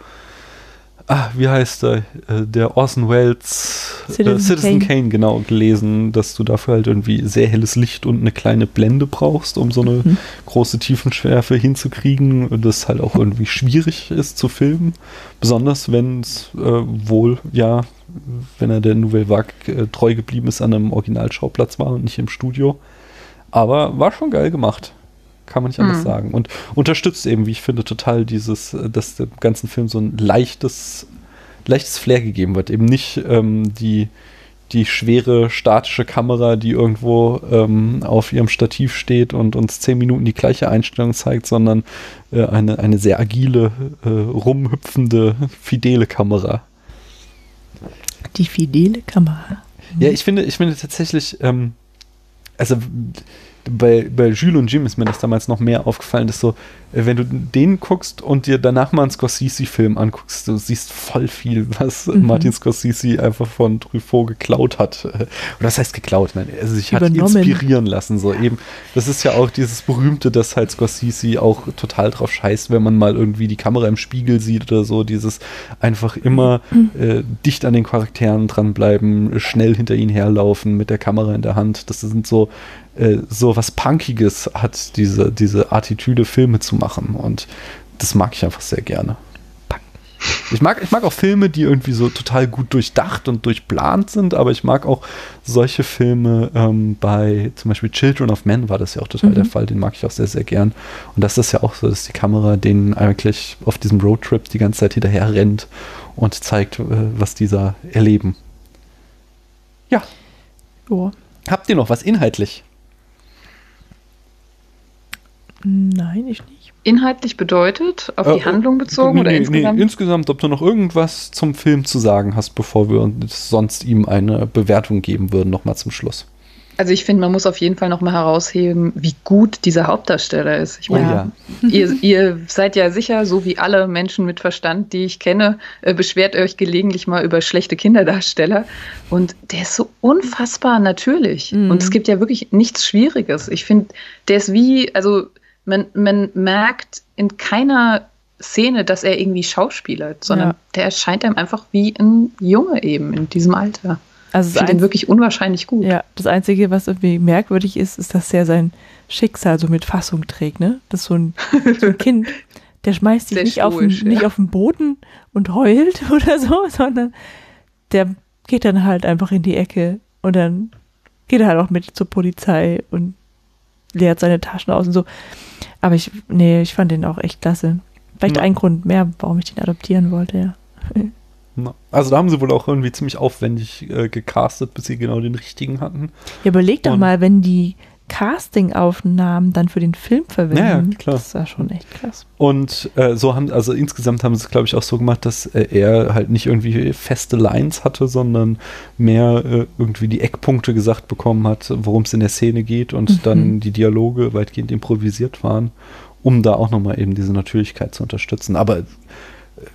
ah, wie heißt der, äh, der Orson Welles Citizen äh, Citizen Kane. Kane. genau, gelesen, dass du dafür halt irgendwie sehr helles Licht und eine kleine Blende brauchst, um so eine Mhm. große Tiefenschärfe hinzukriegen und das halt auch irgendwie schwierig ist zu filmen. Besonders wenn es äh, wohl, ja, wenn er der Nouvelle Vague äh, treu geblieben ist an einem Originalschauplatz war und nicht im Studio. Aber war schon geil gemacht. Kann man nicht anders Mhm. sagen. Und unterstützt eben, wie ich finde, total dieses, äh, dass dem ganzen Film so ein leichtes, leichtes Flair gegeben wird. Eben nicht ähm, die, die schwere statische Kamera, die irgendwo ähm, auf ihrem Stativ steht und uns zehn Minuten die gleiche Einstellung zeigt, sondern äh, eine, eine sehr agile, äh, rumhüpfende, fidele Kamera. Die fidele Kamera. Ja, ich finde, ich finde tatsächlich, ähm, also bei, bei Jules und Jim ist mir das damals noch mehr aufgefallen, dass so, äh, wenn du den guckst und dir danach mal einen Scorsese-Film anguckst, du siehst voll viel, was Mhm. Martin Scorsese einfach von Truffaut geklaut hat. Oder das heißt geklaut, nein, also sich hat Übernommen. inspirieren lassen. So eben, das ist ja auch dieses berühmte, dass halt Scorsese auch total drauf scheißt, wenn man mal irgendwie die Kamera im Spiegel sieht oder so, dieses einfach immer äh, dicht an den Charakteren dranbleiben, schnell hinter ihnen herlaufen mit der Kamera in der Hand. Das sind so, äh, so was Punkiges hat diese, diese Attitüde, Filme zu machen. Und das mag ich einfach sehr gerne. Ich mag, ich mag auch Filme, die irgendwie so total gut durchdacht und durchplant sind, aber ich mag auch solche Filme ähm, bei zum Beispiel Children of Men war das ja auch total Mhm. der Fall, den mag ich auch sehr, sehr gern. Und das ist ja auch so, dass die Kamera denen eigentlich auf diesem Roadtrip die ganze Zeit hinterher rennt und zeigt, äh, was dieser erleben. Ja, Ja. habt ihr noch was inhaltlich? Nein, ich nicht. Inhaltlich bedeutet, auf die Äh, Handlung bezogen nee, oder nee, insgesamt? Nee, insgesamt, ob du noch irgendwas zum Film zu sagen hast, bevor wir uns sonst ihm eine Bewertung geben würden, nochmal zum Schluss. Also ich finde, man muss auf jeden Fall nochmal herausheben, wie gut dieser Hauptdarsteller ist. Ich Oh meine, ihr, ihr seid ja sicher, so wie alle Menschen mit Verstand, die ich kenne, äh, beschwert euch gelegentlich mal über schlechte Kinderdarsteller. Und der ist so unfassbar natürlich. Mhm. Und es gibt ja wirklich nichts Schwieriges. Ich finde, der ist wie, also man, man merkt in keiner Szene, dass er irgendwie schauspielert, sondern Ja. der erscheint einem einfach wie ein Junge eben in diesem Alter. Also Ich finde ihn wirklich unwahrscheinlich gut. ja, das Einzige, was irgendwie merkwürdig ist, ist, dass er sein Schicksal so mit Fassung trägt. Ne? Das ist so ein, so ein Kind, der schmeißt sich Sehr nicht auf, den, stoisch, ja. nicht auf den Boden und heult oder so, sondern der geht dann halt einfach in die Ecke und dann geht er halt auch mit zur Polizei und leert seine Taschen aus und so. Aber ich, nee, ich fand den auch echt klasse. Vielleicht Ja. ein Grund mehr, warum ich den adoptieren wollte, ja. Na, Also da haben sie wohl auch irgendwie ziemlich aufwendig äh, gecastet, bis sie genau den richtigen hatten. Ja, überleg doch Und- mal, wenn die Castingaufnahmen dann für den Film verwenden. Ja, ja, klar. Das ist ja schon echt krass. Und äh, so haben, also insgesamt haben sie es, glaube ich, auch so gemacht, dass äh, er halt nicht irgendwie feste Lines hatte, sondern mehr äh, irgendwie die Eckpunkte gesagt bekommen hat, worum es in der Szene geht und Mhm. dann die Dialoge weitgehend improvisiert waren, um da auch nochmal eben diese Natürlichkeit zu unterstützen. Aber äh,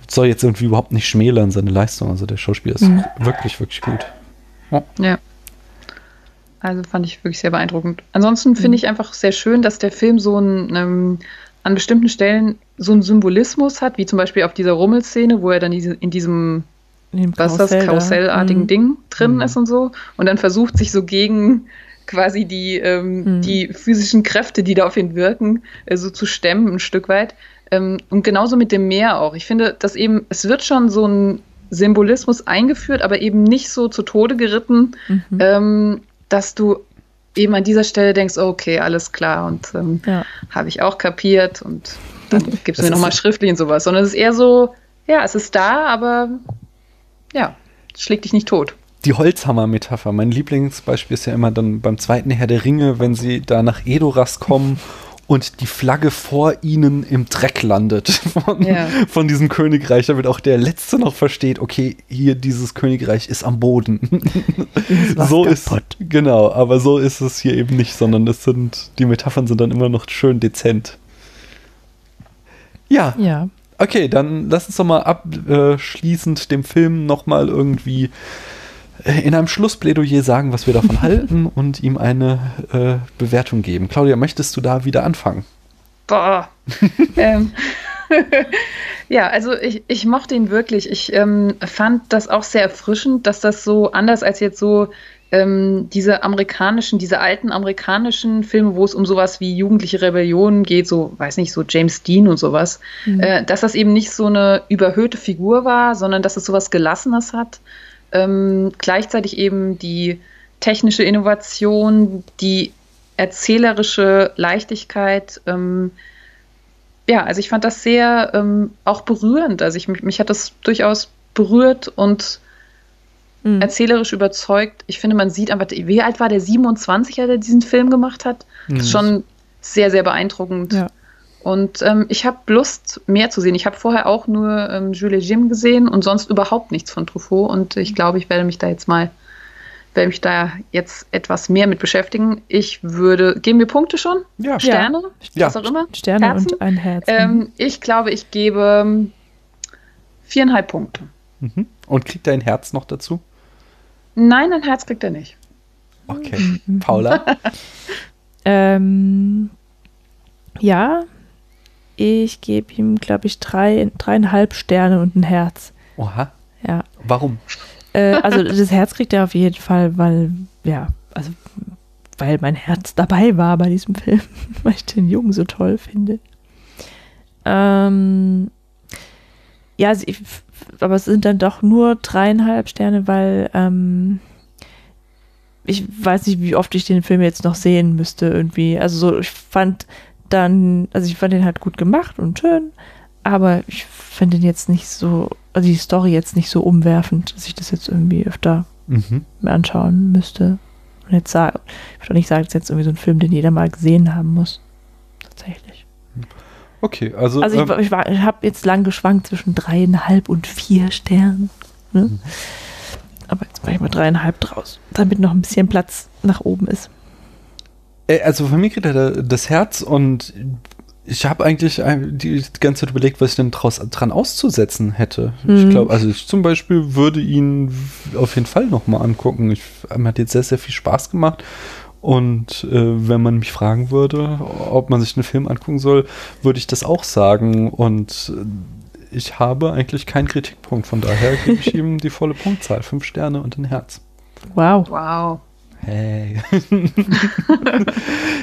soll jetzt irgendwie überhaupt nicht schmälern seine Leistung. Also der Schauspieler ist Mhm. wirklich, wirklich gut. Ja. Also fand ich wirklich sehr beeindruckend. Ansonsten finde Mhm. ich einfach sehr schön, dass der Film so ein, ähm, an bestimmten Stellen so einen Symbolismus hat, wie zum Beispiel auf dieser Rummelszene, wo er dann diese, in diesem, was das, Karussell da. karussellartigen Mhm. Ding drin Mhm. ist und so. Und dann versucht sich so gegen quasi die, ähm, Mhm. die physischen Kräfte, die da auf ihn wirken, äh, so zu stemmen ein Stück weit. Ähm, und genauso mit dem Meer auch. Ich finde, dass eben, es wird schon so ein Symbolismus eingeführt, aber eben nicht so zu Tode geritten, Mhm. ähm, dass du eben an dieser Stelle denkst, oh, okay, alles klar und ähm, ja. habe ich auch kapiert und dann gibst du Das mir nochmal schriftlich und sowas, sondern es ist eher so, ja, es ist da, aber ja, es schlägt dich nicht tot. Die Holzhammer-Metapher. Mein Lieblingsbeispiel ist ja immer dann beim zweiten Herr der Ringe, wenn sie da nach Edoras kommen und die Flagge vor ihnen im Dreck landet von, Ja. von diesem Königreich, damit auch der Letzte noch versteht, okay, hier dieses Königreich ist am Boden. so ist genau, aber so ist es hier eben nicht, sondern es sind die Metaphern sind dann immer noch schön dezent. Ja, ja. Okay, dann lass uns doch mal abschließend dem Film nochmal irgendwie äh, in einem Schlussplädoyer sagen, was wir davon halten und ihm eine äh, Bewertung geben. Claudia, möchtest du da wieder anfangen? Boah. ähm, Ja, also ich, ich mochte ihn wirklich. Ich ähm, fand das auch sehr erfrischend, dass das so anders als jetzt so ähm, diese amerikanischen, diese alten amerikanischen Filme, wo es um sowas wie jugendliche Rebellion geht, so, weiß nicht, so James Dean und sowas, mhm. äh, dass das eben nicht so eine überhöhte Figur war, sondern dass es sowas Gelassenes hat. Ähm, gleichzeitig eben die technische Innovation, die erzählerische Leichtigkeit. Ähm, ja, also ich fand das sehr ähm, auch berührend. Also ich, mich, mich hat das durchaus berührt und mhm. erzählerisch überzeugt. Ich finde, man sieht einfach, wie alt war der 27, als er diesen Film gemacht hat? Das ist schon sehr, sehr beeindruckend. Ja. Und ähm, ich habe Lust, mehr zu sehen. Ich habe vorher auch nur ähm, Jules Jim gesehen und sonst überhaupt nichts von Truffaut. Und ich glaube, ich werde mich da jetzt mal, werde mich da jetzt etwas mehr mit beschäftigen. Ich würde, geben wir Punkte schon? Ja. Sterne? Ja. Was auch immer? Sterne Herzen? und ein Herz. Ähm, ich glaube, ich gebe ähm, viereinhalb Punkte. Mhm. Und kriegt er ein Herz noch dazu? Nein, ein Herz kriegt er nicht. Okay. Paula? ähm, ja, ich gebe ihm, glaube ich, drei, dreieinhalb Sterne und ein Herz. Oha. Ja. Warum? Äh, also das Herz kriegt er auf jeden Fall, weil, ja, also weil mein Herz dabei war bei diesem Film, weil ich den Jungen so toll finde. Ähm, ja, also ich, aber es sind dann doch nur dreieinhalb Sterne, weil ähm, ich weiß nicht, wie oft ich den Film jetzt noch sehen müsste irgendwie. Also so, ich fand dann, also ich fand den halt gut gemacht und schön, aber ich fand den jetzt nicht so, also die Story jetzt nicht so umwerfend, dass ich das jetzt irgendwie öfter mhm. mir anschauen müsste. Und jetzt sagen, ich würde auch nicht sagen, das ist jetzt irgendwie so ein Film, den jeder mal gesehen haben muss. Tatsächlich. Okay, also. Also ich, ähm, ich, ich habe jetzt lang geschwankt zwischen dreieinhalb und vier Sternen. Ne? Mhm. Aber jetzt mache ich mal dreieinhalb draus, damit noch ein bisschen Platz nach oben ist. Äh, also von mir kriegt er das Herz und ich habe eigentlich die ganze Zeit überlegt, was ich denn draus, dran auszusetzen hätte. Mhm. Ich glaube, also ich zum Beispiel würde ihn auf jeden Fall nochmal angucken. Ich, mir hat jetzt sehr, sehr viel Spaß gemacht und äh, wenn man mich fragen würde, ob man sich einen Film angucken soll, würde ich das auch sagen. Und äh, ich habe eigentlich keinen Kritikpunkt. Von daher gebe ich ihm die volle Punktzahl. Fünf Sterne und ein Herz. Wow. Wow. Hey.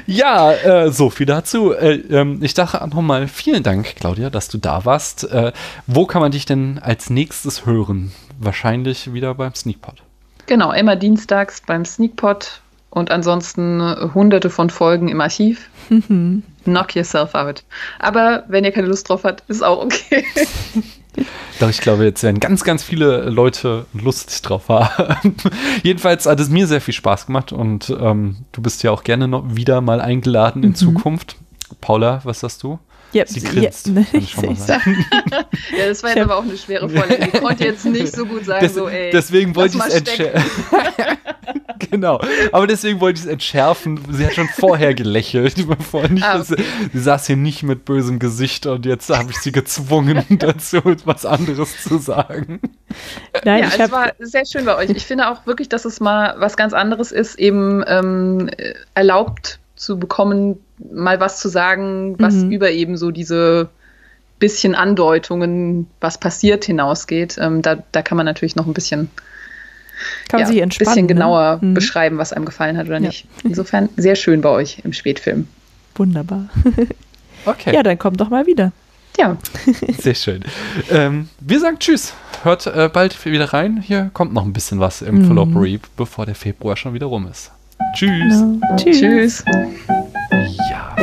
ja, äh, so viel dazu. Äh, ähm, ich dachte nochmal vielen Dank, Claudia, dass du da warst. Äh, wo kann man dich denn als nächstes hören? Wahrscheinlich wieder beim Sneakpot. Genau, immer dienstags beim Sneakpot und ansonsten äh, hunderte von Folgen im Archiv. Knock yourself out. Aber wenn ihr keine Lust drauf habt, ist auch okay. Doch, ich glaube, jetzt werden ganz, ganz viele Leute lustig drauf haben. Jedenfalls hat es mir sehr viel Spaß gemacht und ähm, du bist ja auch gerne noch wieder mal eingeladen in mhm. Zukunft. Paula, was sagst du? Ja, Sie grinst. Ja, ich schon ja, das war jetzt aber auch eine schwere Folge. Ich konnte jetzt nicht so gut sagen, Des, so, ey. Deswegen wollte ich es entschärfen. genau. Aber deswegen wollte ich es entschärfen. Sie hat schon vorher gelächelt. Nicht, ah, okay. Sie saß hier nicht mit bösem Gesicht und jetzt habe ich sie gezwungen, dazu etwas anderes zu sagen. Nein, ja, es war sehr schön bei euch. Ich finde auch wirklich, dass es mal was ganz anderes ist, eben ähm, erlaubt zu bekommen, mal was zu sagen, was mhm. über eben so diese bisschen Andeutungen, was passiert, hinausgeht. Ähm, da, da kann man natürlich noch ein bisschen, kann ja, sich bisschen ne? genauer ne? beschreiben, was einem gefallen hat oder ja. nicht. Insofern sehr schön bei euch im Spätfilm. Wunderbar. okay. Ja, dann kommt doch mal wieder. Ja. Sehr schön. Ähm, wir sagen Tschüss. Hört äh, bald wieder rein. Hier kommt noch ein bisschen was im mhm. Fallopery, bevor der Februar schon wieder rum ist. Tschüss. Tschüss. Tschüss. Ja.